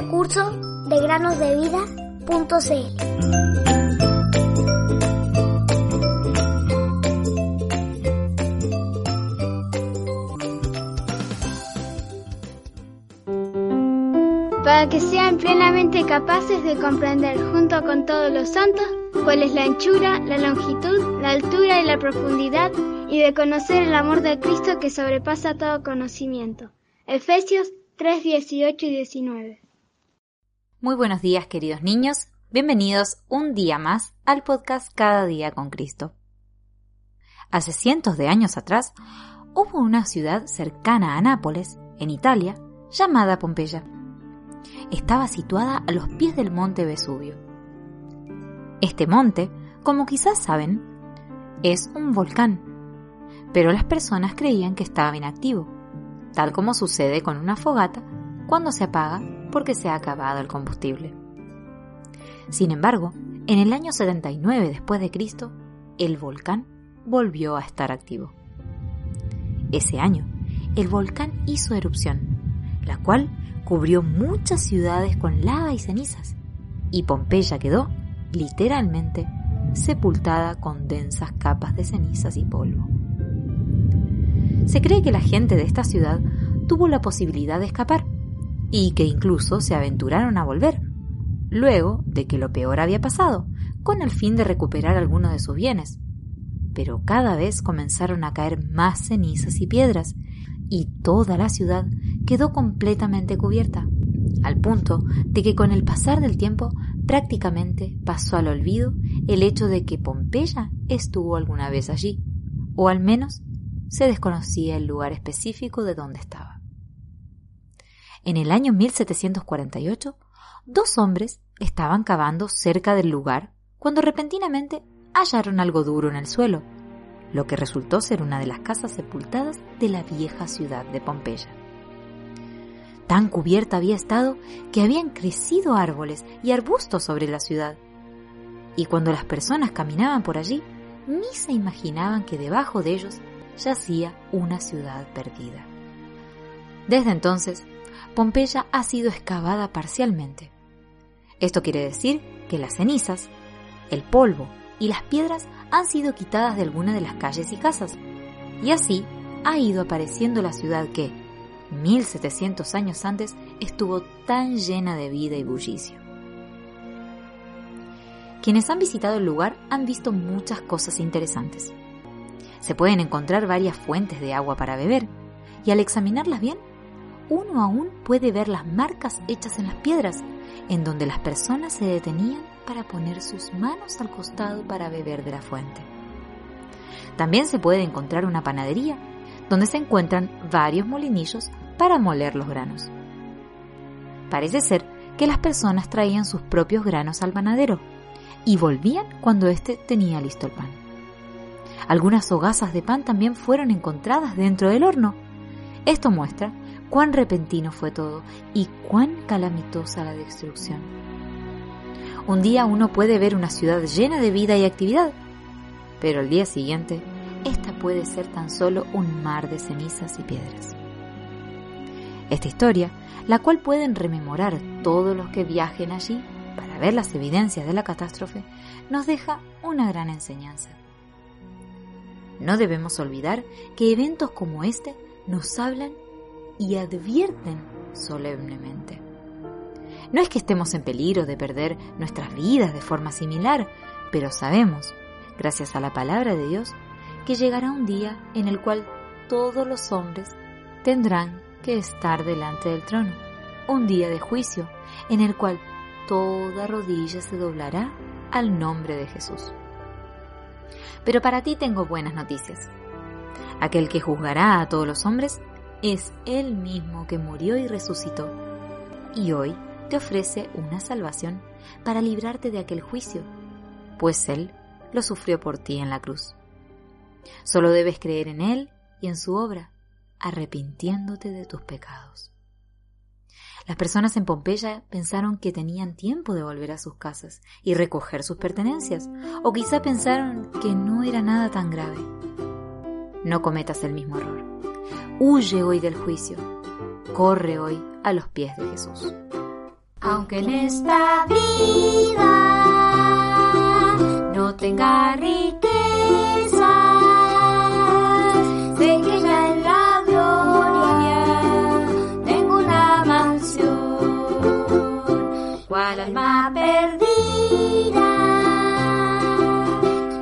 recurso de granosdevida.cl. para que sean plenamente capaces de comprender junto con todos los santos cuál es la anchura, la longitud, la altura y la profundidad y de conocer el amor de Cristo que sobrepasa todo conocimiento. Efesios 3, 18 y 19. Muy buenos días queridos niños, bienvenidos un día más al podcast Cada día con Cristo. Hace cientos de años atrás hubo una ciudad cercana a Nápoles, en Italia, llamada Pompeya estaba situada a los pies del monte Vesubio. Este monte, como quizás saben, es un volcán, pero las personas creían que estaba inactivo, tal como sucede con una fogata cuando se apaga porque se ha acabado el combustible. Sin embargo, en el año 79 después de Cristo, el volcán volvió a estar activo. Ese año, el volcán hizo erupción, la cual cubrió muchas ciudades con lava y cenizas, y Pompeya quedó, literalmente, sepultada con densas capas de cenizas y polvo. Se cree que la gente de esta ciudad tuvo la posibilidad de escapar, y que incluso se aventuraron a volver, luego de que lo peor había pasado, con el fin de recuperar algunos de sus bienes. Pero cada vez comenzaron a caer más cenizas y piedras, y toda la ciudad quedó completamente cubierta, al punto de que con el pasar del tiempo prácticamente pasó al olvido el hecho de que Pompeya estuvo alguna vez allí, o al menos se desconocía el lugar específico de donde estaba. En el año 1748, dos hombres estaban cavando cerca del lugar cuando repentinamente hallaron algo duro en el suelo, lo que resultó ser una de las casas sepultadas de la vieja ciudad de Pompeya. Tan cubierta había estado que habían crecido árboles y arbustos sobre la ciudad. Y cuando las personas caminaban por allí, ni se imaginaban que debajo de ellos yacía una ciudad perdida. Desde entonces, Pompeya ha sido excavada parcialmente. Esto quiere decir que las cenizas, el polvo y las piedras han sido quitadas de algunas de las calles y casas, y así ha ido apareciendo la ciudad que, 1700 años antes, estuvo tan llena de vida y bullicio. Quienes han visitado el lugar han visto muchas cosas interesantes. Se pueden encontrar varias fuentes de agua para beber, y al examinarlas bien, uno aún puede ver las marcas hechas en las piedras, en donde las personas se detenían para poner sus manos al costado para beber de la fuente. También se puede encontrar una panadería donde se encuentran varios molinillos para moler los granos. Parece ser que las personas traían sus propios granos al panadero y volvían cuando éste tenía listo el pan. Algunas hogazas de pan también fueron encontradas dentro del horno. Esto muestra cuán repentino fue todo y cuán calamitosa la destrucción. Un día uno puede ver una ciudad llena de vida y actividad, pero al día siguiente esta puede ser tan solo un mar de cenizas y piedras. Esta historia, la cual pueden rememorar todos los que viajen allí para ver las evidencias de la catástrofe, nos deja una gran enseñanza. No debemos olvidar que eventos como este nos hablan y advierten solemnemente. No es que estemos en peligro de perder nuestras vidas de forma similar, pero sabemos, gracias a la palabra de Dios, que llegará un día en el cual todos los hombres tendrán que estar delante del trono, un día de juicio en el cual toda rodilla se doblará al nombre de Jesús. Pero para ti tengo buenas noticias. Aquel que juzgará a todos los hombres es Él mismo que murió y resucitó. Y hoy te ofrece una salvación para librarte de aquel juicio, pues Él lo sufrió por ti en la cruz. Solo debes creer en Él y en su obra, arrepintiéndote de tus pecados. Las personas en Pompeya pensaron que tenían tiempo de volver a sus casas y recoger sus pertenencias, o quizá pensaron que no era nada tan grave. No cometas el mismo error. Huye hoy del juicio. Corre hoy a los pies de Jesús. Aunque en esta vida no tenga riqueza, sé que ya en la gloria tengo una mansión, cual alma perdida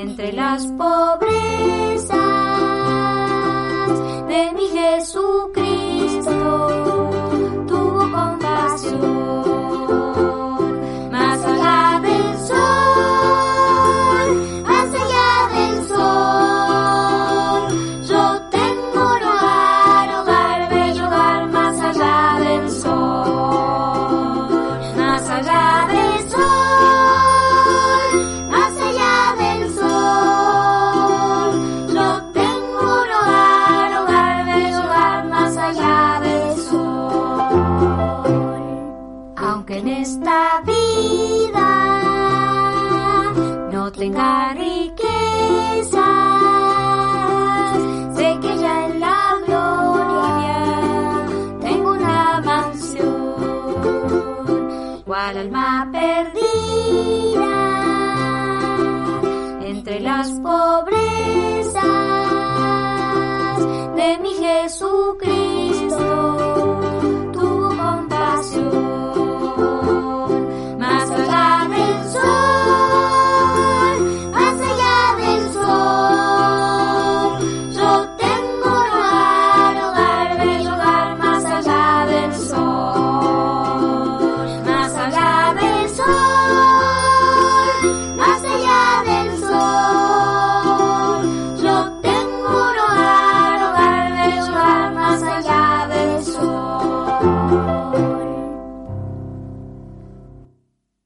entre las pobrezas de mi Jesucristo. multiplicar riquezas. Sé que ya en la gloria tengo una mansión, cual alma perdida entre las